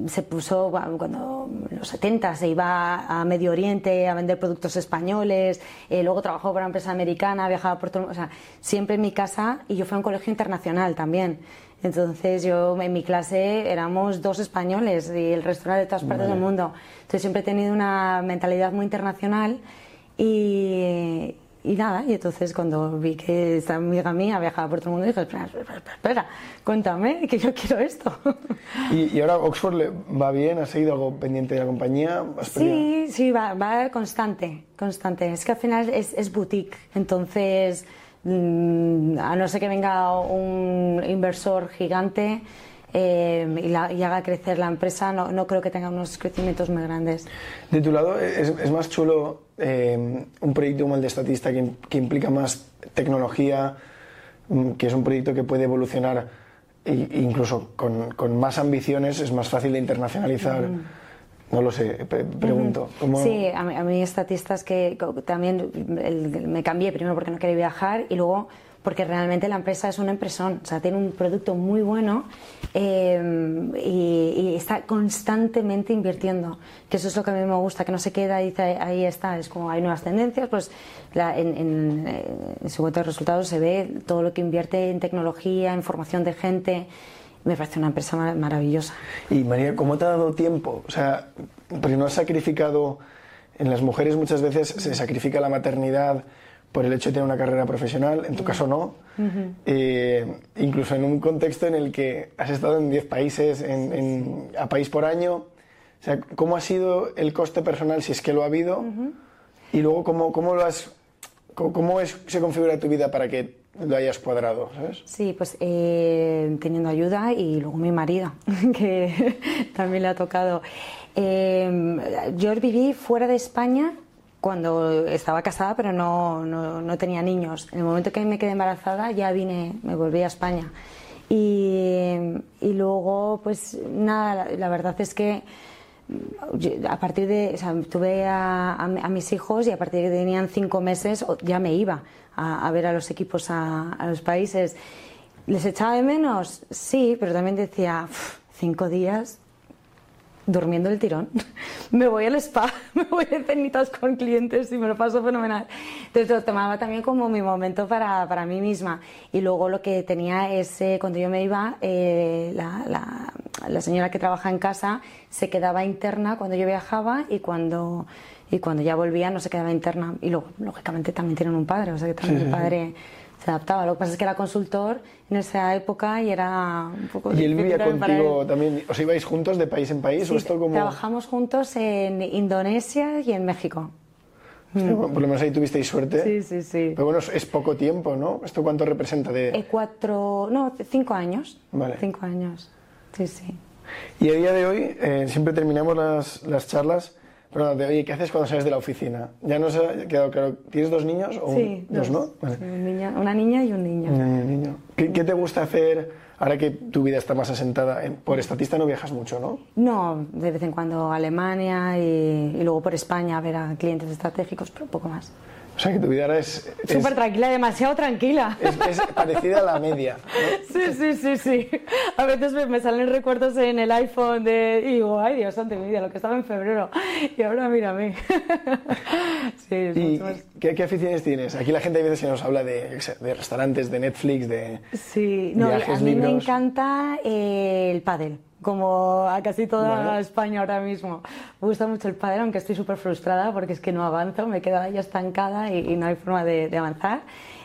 se puso cuando en los 70 se iba a Medio Oriente a vender productos españoles, eh, luego trabajó para una empresa americana, viajaba por todo, o sea, siempre en mi casa y yo fui a un colegio internacional también. Entonces yo en mi clase éramos dos españoles y el resto era de todas partes del mundo. Entonces siempre he tenido una mentalidad muy internacional y, y nada, y entonces cuando vi que esta amiga mía viajaba por todo el mundo, dije, espera, espera, espera, cuéntame, que yo quiero esto. ¿Y, y ahora Oxford le va bien? ¿Ha seguido algo pendiente de la compañía? Sí, sí, va, va, constante, constante. Es que al final es, es boutique, entonces mm, a no ser que venga un inversor gigante, eh, y, haga crecer la empresa, no, no, creo que tenga unos crecimientos muy grandes. De tu lado, ¿es, es más chulo eh, un proyecto como el de Estatista que, que, implica más tecnología, mm, que es un proyecto que puede evolucionar e incluso con, con, más ambiciones, es más fácil de internacionalizar? Mm. No lo sé, pregunto. Sí, a mí, a mí estatistas que también me cambié primero porque no quería viajar y luego porque realmente la empresa es una empresón, o sea, tiene un producto muy bueno eh, y, está constantemente invirtiendo, que eso es lo que a mí me gusta, que no se queda y ahí está, es como hay nuevas tendencias, pues en, su cuenta de resultados se ve todo lo que invierte en tecnología, en formación de gente, me parece una empresa maravillosa. Y María, ¿cómo te ha dado tiempo? O sea, porque no has sacrificado, en las mujeres muchas veces se sacrifica la maternidad, por el hecho de tener una carrera profesional, en tu caso no, eh, incluso en un contexto en el que has estado en 10 países, en, a país por año, o sea, ¿cómo ha sido el coste personal, si es que lo ha habido? Y luego, ¿cómo, cómo lo has, cómo, es, se configura tu vida para que lo hayas cuadrado, ¿sabes? Sí, pues eh, teniendo ayuda y luego mi marido, que también le ha tocado. Eh, yo viví fuera de España cuando estaba casada, pero no, no, tenía niños. En el momento que me quedé embarazada ya vine, me volví a España. Y, y luego, pues nada, la, verdad es que a partir de, o sea, tuve a, a, mis hijos y a partir de que tenían cinco meses ya me iba a, a ver a los equipos a, los países. ¿Les echaba de menos? Sí, pero también decía, cinco días, durmiendo el tirón. me voy al spa, me voy de cenitas con clientes y me lo paso fenomenal. Entonces lo tomaba también como mi momento para, para mí misma. Y luego lo que tenía es, eh, cuando yo me iba, eh, la, la, la, señora que trabaja en casa se quedaba interna cuando yo viajaba y cuando, y cuando ya volvía no se quedaba interna. Y luego, lógicamente, también tienen un padre, o sea que también el padre se adaptaba. Lo que pasa es que era consultor en esa época y era un poco... ¿Y él vivía contigo también? ¿Os ibais juntos de país en país? Sí, o esto como... trabajamos juntos en Indonesia y en México. por lo menos ahí tuvisteis suerte. Sí, sí, sí. Pero bueno, es poco tiempo, ¿no? ¿Esto cuánto representa de...? Eh, cuatro... No, cinco años. Vale. Cinco años, sí, sí. Y a día de hoy eh, siempre terminamos las, las charlas de, oye, ¿qué haces cuando sales de la oficina? Ya no se ha quedado claro. ¿Tienes dos niños? O sí, dos, ¿no? Vale. una niña y un niño. ¿Qué, ¿Qué, te gusta hacer ahora que tu vida está más asentada? Por estatista no viajas mucho, ¿no? No, de vez en cuando a Alemania y, y luego por España a ver a clientes estratégicos, pero un poco más. O sea, que tu vida ahora es... Súper tranquila, demasiado tranquila. Es, parecida a la media. Sí, sí, sí, sí. A veces me, salen recuerdos en el iPhone de... Y digo, ay Dios santo, mi vida, lo que estaba en febrero. Y ahora mírame. Sí, ¿Y ¿qué, aficiones tienes? Aquí la gente a veces nos habla de, de restaurantes, de Netflix, de Sí, no, a mí me encanta el pádel como a casi toda España ahora mismo. Me gusta mucho el padre, aunque estoy súper frustrada porque es que no avanzo, me quedo ahí estancada y, no hay forma de, avanzar.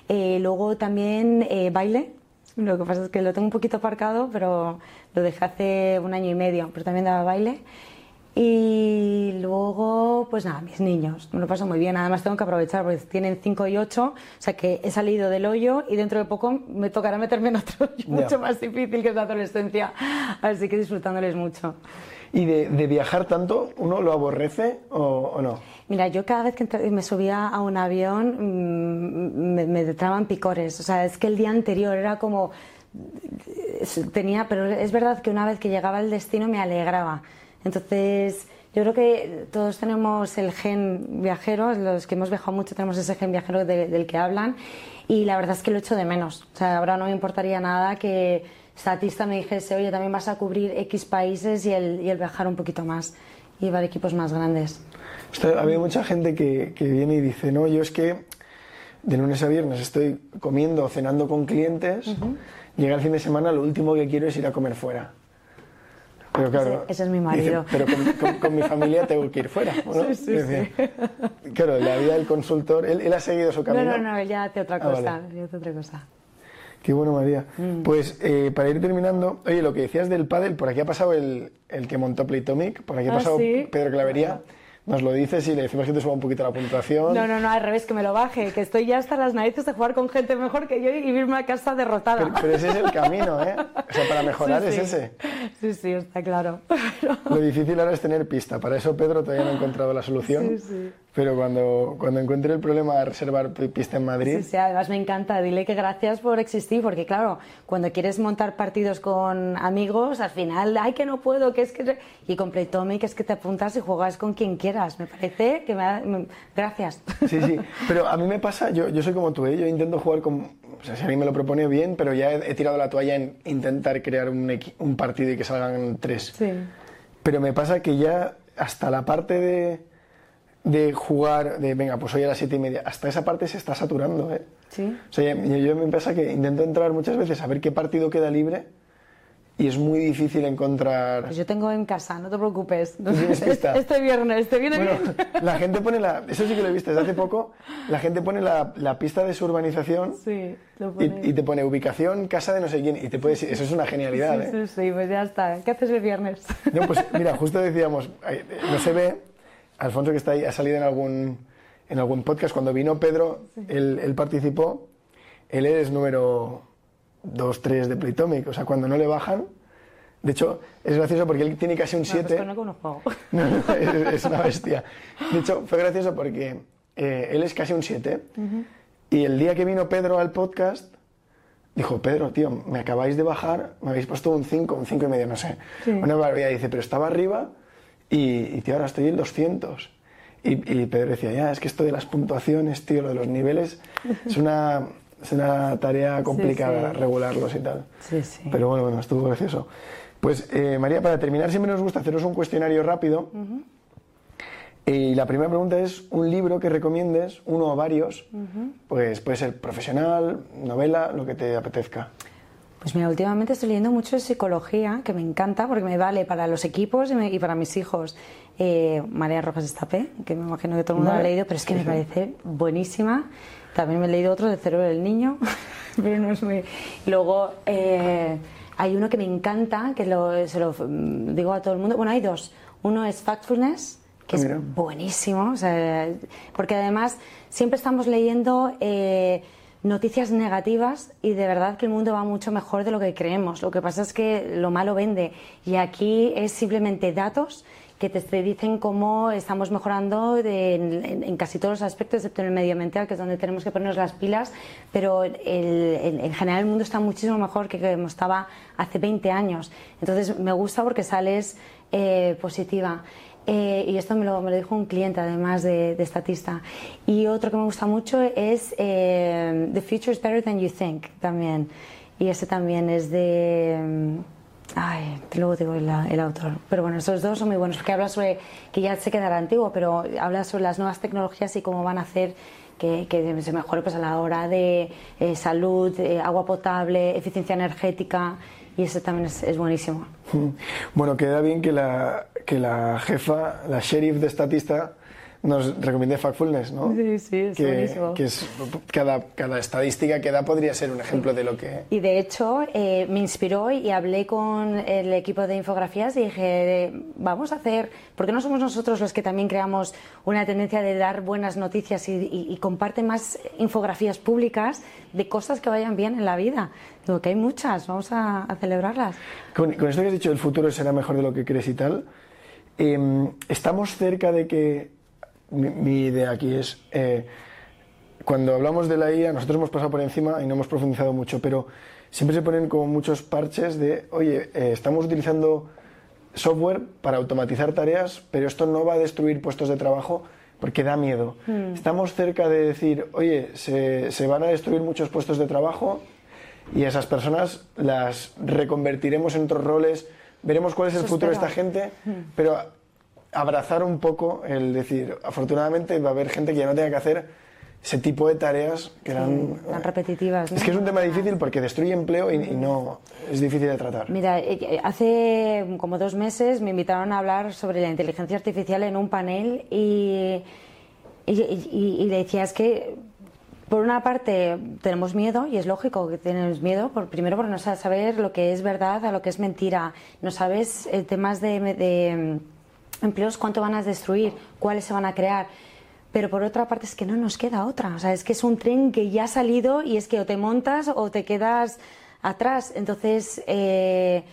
Eh, luego también eh, baile, lo que pasa es que lo tengo un poquito aparcado, pero lo dejé hace un año y medio, pero también daba baile. Y luego, pues nada, mis niños, me lo paso muy bien. Además, tengo que aprovechar porque tienen 5 y 8, o sea que he salido del hoyo y dentro de poco me tocará meterme en otro hoyo mucho más difícil que es la adolescencia. Así que disfrutándoles mucho. ¿Y de, viajar tanto, uno lo aborrece o, no? Mira, yo cada vez que me subía a un avión mm, me, me traban picores. O sea, es que el día anterior era como. Tenía, pero es verdad que una vez que llegaba al destino me alegraba. Entonces, yo creo que todos tenemos el gen viajero, los que hemos viajado mucho tenemos ese gen viajero del que hablan y la verdad es que lo echo de menos. O sea, ahora no me importaría nada que estatista me dijese, oye, también vas a cubrir X países y el, y el viajar un poquito más y llevar equipos más grandes. ha habido mucha gente que, que, viene y dice, no, yo es que de lunes a viernes estoy comiendo o cenando con clientes, llega el fin de semana, lo último que quiero es ir a comer fuera. Pero claro, ese, es mi marido. pero con, mi familia tengo que ir fuera. Sí, sí, sí. Claro, la vida del consultor, él, ha seguido su camino. No, no, no, él ya hace otra ah, cosa. hace otra cosa. Qué bueno, María. Mm. Pues eh, para ir terminando, oye, lo que decías del pádel, por aquí ha pasado el, el que montó Playtomic, por aquí ha ah, pasado Pedro Clavería nos lo dices y le decimos que te suba un poquito la puntuación. No, no, no, al revés, que me lo baje, que estoy ya hasta las narices de jugar con gente mejor que yo y irme a casa derrotada. Pero, ese es el camino, ¿eh? O sea, para mejorar es ese. Sí, sí, está claro. Lo difícil ahora es tener pista. Para eso Pedro todavía no ha encontrado la solución. Sí, sí. Pero cuando, cuando encuentre el problema de reservar pista en Madrid... Sí, sí, además me encanta. Dile que gracias por existir, porque claro, cuando quieres montar partidos con amigos, al final, ay, que no puedo, que es que... Y con Playtomic es que te apuntas y juegas con quien quieras. Me parece que me da... Gracias. Sí, sí. Pero a mí me pasa, yo, yo soy como tú, ¿eh? yo intento jugar con... O sea, si a mí me lo propone bien, pero ya he, tirado la toalla en intentar crear un, un partido y que salgan tres. Sí. Pero me pasa que ya hasta la parte de de jugar, de venga, pues hoy a las siete y media, hasta esa parte se está saturando. ¿eh? Sí. O sea, yo, yo me pasa que intento entrar muchas veces a ver qué partido queda libre y es muy difícil encontrar. Pues yo tengo en casa, no te preocupes. Este, este, viernes, ¿te viene bueno, La gente pone la. Eso sí que lo he visto desde hace poco. La gente pone la, la pista de su urbanización. Sí, lo pone. Y, te pone ubicación, casa de no sé quién. Y te puedes. Eso es una genialidad. Sí, ¿eh? sí, sí, pues ya está. ¿Qué haces el viernes? No, pues mira, justo decíamos, no se ve Alfonso, que está ahí, ha salido en algún, en algún podcast. Cuando vino Pedro, él, participó. Él es número 2, 3 de Playtomic. O sea, cuando no le bajan. De hecho, es gracioso porque él tiene casi un 7. No, no, no, no, es, una bestia. De hecho, fue gracioso porque eh, él es casi un 7. Y el día que vino Pedro al podcast, dijo, Pedro, tío, me acabáis de bajar, me habéis puesto un 5, un 5 y medio, no sé. Una barbaridad. Dice, pero estaba arriba y, tío, ahora estoy en 200. Y, Pedro decía, ya, es que esto de las puntuaciones, tío, lo de los niveles, es una, es una tarea complicada regularlos y tal. Sí, sí. Pero bueno, bueno, estuvo gracioso. Pues eh, María, para terminar, siempre nos gusta haceros un cuestionario rápido. Y la primera pregunta es un libro que recomiendes, uno o varios, pues puede ser profesional, novela, lo que te apetezca. Pues mira, últimamente estoy leyendo mucho de psicología, que me encanta porque me vale para los equipos y, para mis hijos. Eh, María Rojas Estapé, que me imagino que todo el mundo lo ha leído, pero es que me parece buenísima. También me he leído otro de Cerebro del Niño, pero no es muy... Luego eh, hay uno que me encanta, que se lo digo a todo el mundo. Bueno, hay dos. Uno es Factfulness, que es buenísimo, porque además siempre estamos leyendo... Eh, noticias negativas y de verdad que el mundo va mucho mejor de lo que creemos. Lo que pasa es que lo malo vende y aquí es simplemente datos que te dicen cómo estamos mejorando en, casi todos los aspectos, excepto en el medioambiental, que es donde tenemos que ponernos las pilas, pero en general el mundo está muchísimo mejor que como estaba hace 20 años. Entonces me gusta porque sales eh, positiva. Eh, y esto me lo, me lo, dijo un cliente además de, de, estatista. Y otro que me gusta mucho es eh, The Future is Better Than You Think también. Y ese también es de... Mm, ay, luego digo el, autor. Pero bueno, esos dos son muy buenos porque habla sobre, que ya se quedará antiguo, pero habla sobre las nuevas tecnologías y cómo van a hacer que, que se mejore pues, a la hora de eh, salud, agua potable, eficiencia energética y ese también es, es buenísimo. Bueno, queda bien que la, que la jefa, la sheriff de estatista, nos recomiende Factfulness, ¿no? Sí, sí, es que, buenísimo. Que es, cada, cada, estadística que da podría ser un ejemplo de lo que... Y de hecho eh, me inspiró y hablé con el equipo de infografías y dije, vamos a hacer, ¿por qué no somos nosotros los que también creamos una tendencia de dar buenas noticias y, y, comparte más infografías públicas de cosas que vayan bien en la vida? Digo, que hay muchas, vamos a, celebrarlas. Con, con, esto que has dicho, el futuro será mejor de lo que crees y tal, eh, ¿estamos cerca de que mi, idea aquí es, eh, cuando hablamos de la IA, nosotros hemos pasado por encima y no hemos profundizado mucho, pero siempre se ponen como muchos parches de, oye, eh, estamos utilizando software para automatizar tareas, pero esto no va a destruir puestos de trabajo porque da miedo. Hmm. Estamos cerca de decir, oye, se, se, van a destruir muchos puestos de trabajo y esas personas las reconvertiremos en otros roles, veremos cuál es el futuro de esta gente, mm. pero abrazar un poco el decir, afortunadamente va a haber gente que ya no tenga que hacer ese tipo de tareas que eran tan repetitivas. Es que es un tema difícil porque destruye empleo y, no es difícil de tratar. Mira, eh, eh, hace como dos meses me invitaron a hablar sobre la inteligencia artificial en un panel y, y, le decía es que por una parte tenemos miedo y es lógico que tenemos miedo, por, primero porque no saber lo que es verdad a lo que es mentira, no sabes eh, temas de, de empleos cuánto van a destruir, cuáles se van a crear pero por otra parte es que no nos queda otra. O sea, es que es un tren que ya ha salido y es que o te montas o te quedas atrás. Entonces, eh,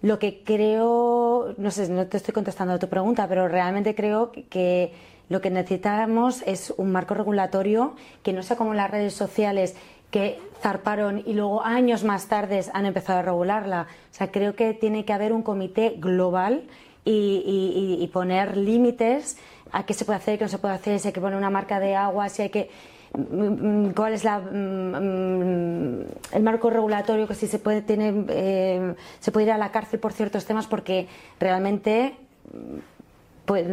lo que creo, no sé, no te estoy contestando a tu pregunta, pero realmente creo que lo que necesitamos es un marco regulatorio que no sea como las redes sociales que zarparon y luego años más tarde han empezado a regularla. O sea, creo que tiene que haber un comité global y, y poner límites a qué se puede hacer, qué no se puede hacer, si hay que poner una marca de agua, si hay que mm, mm, cuál es la, mm, el marco regulatorio que si se puede tener eh, se puede ir a la cárcel por ciertos temas porque realmente pues,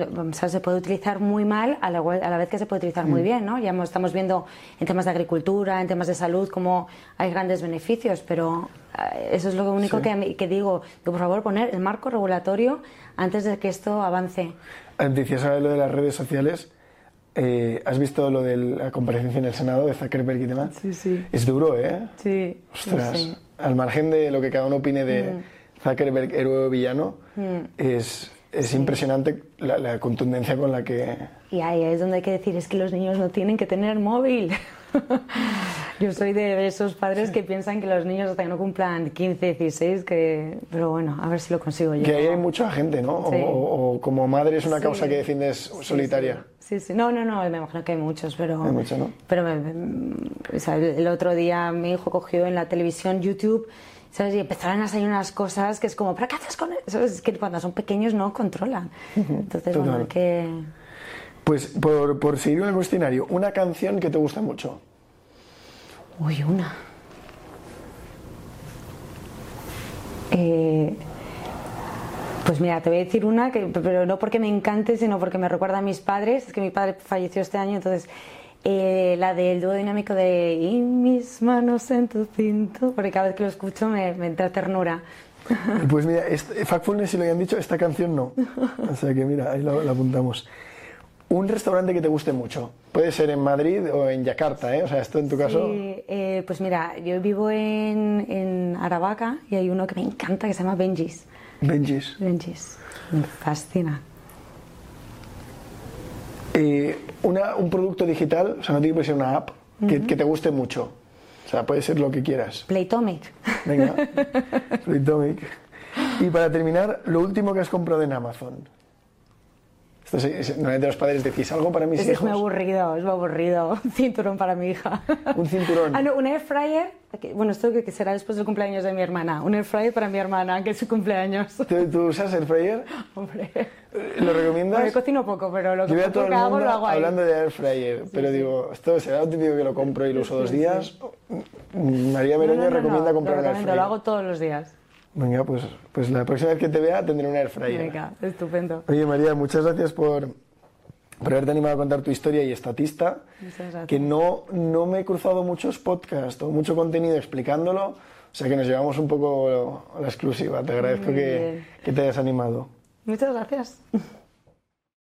se puede utilizar muy mal a la, a la, vez que se puede utilizar muy bien, ¿no? Ya estamos viendo en temas de agricultura, en temas de salud, cómo hay grandes beneficios, pero eh, eso es lo único que, que, digo, que por favor poner el marco regulatorio antes de que esto avance. Decías ahora lo de las redes sociales. Eh, ¿Has visto lo de la comparecencia en el Senado de Zuckerberg y demás? Sí, sí. Es duro, ¿eh? Sí. Ostras, al margen de lo que cada uno opine de mm. Zuckerberg, héroe o villano, mm. es, es impresionante la, contundencia con la que... Y ahí es donde hay que decir, es que los niños no tienen que tener móvil. Yo soy de esos padres que piensan que los niños hasta que no cumplan 15, 16, que... pero bueno, a ver si lo consigo yo. Que ahí hay mucha gente, ¿no? O, como madre es una causa que defiendes solitaria. Sí, sí. No, no, no, me imagino que hay muchos, pero... Hay muchos, ¿no? Pero el otro día mi hijo cogió en la televisión YouTube ¿sabes? Y empezaron a salir unas cosas que es como, ¿pero qué haces con eso? Es que cuando son pequeños no controlan. Entonces, bueno, hay que... Pues por, por seguir con el cuestionario, una canción que te gusta mucho. Uy, una. Eh, pues mira, te voy a decir una, que, pero no porque me encante, sino porque me recuerda a mis padres. Es que mi padre falleció este año, entonces eh, la del dúo dinámico de Y mis manos en tu cinto, porque cada vez que lo escucho me, me entra ternura. Pues mira, este, Factfulness, si lo habían dicho, esta canción no. O sea que mira, ahí la apuntamos. Un restaurante que te guste mucho. Puede ser en Madrid o en Yakarta, ¿eh? O sea, esto en tu caso. Sí, eh, pues mira, yo vivo en, en, Aravaca y hay uno que me encanta que se llama Benji's. Benji's. Benji's. Me fascina. Eh, una, un producto digital, o sea, no tiene que ser una app, que, que, te guste mucho. O sea, puede ser lo que quieras. Playtomic. Venga, Playtomic. Y para terminar, lo último que has comprado en Amazon. Normalmente los padres decís algo para mis es hijos. Es muy aburrido, es muy aburrido. Un cinturón para mi hija. Un cinturón. Ah, no, un air fryer. Bueno, esto que será después del cumpleaños de mi hermana. Un air fryer para mi hermana, que es su cumpleaños. ¿Tú, usas air fryer? Hombre. ¿Lo recomiendas? Bueno, cocino poco, pero lo que, Yo todo hago lo hago ahí. Hablando de air fryer, pero digo, esto será lo típico que lo compro y lo uso dos días. María Meroño recomienda comprar un air fryer. Lo hago todos los días. Venga, pues, pues la próxima vez que te vea tendré un air fryer. Venga, estupendo. Oye, María, muchas gracias por, por haberte animado a contar tu historia y estatista. Que no, no me he cruzado muchos podcasts o mucho contenido explicándolo. O sea que nos llevamos un poco la exclusiva. Te agradezco que, que te hayas animado. Muchas gracias.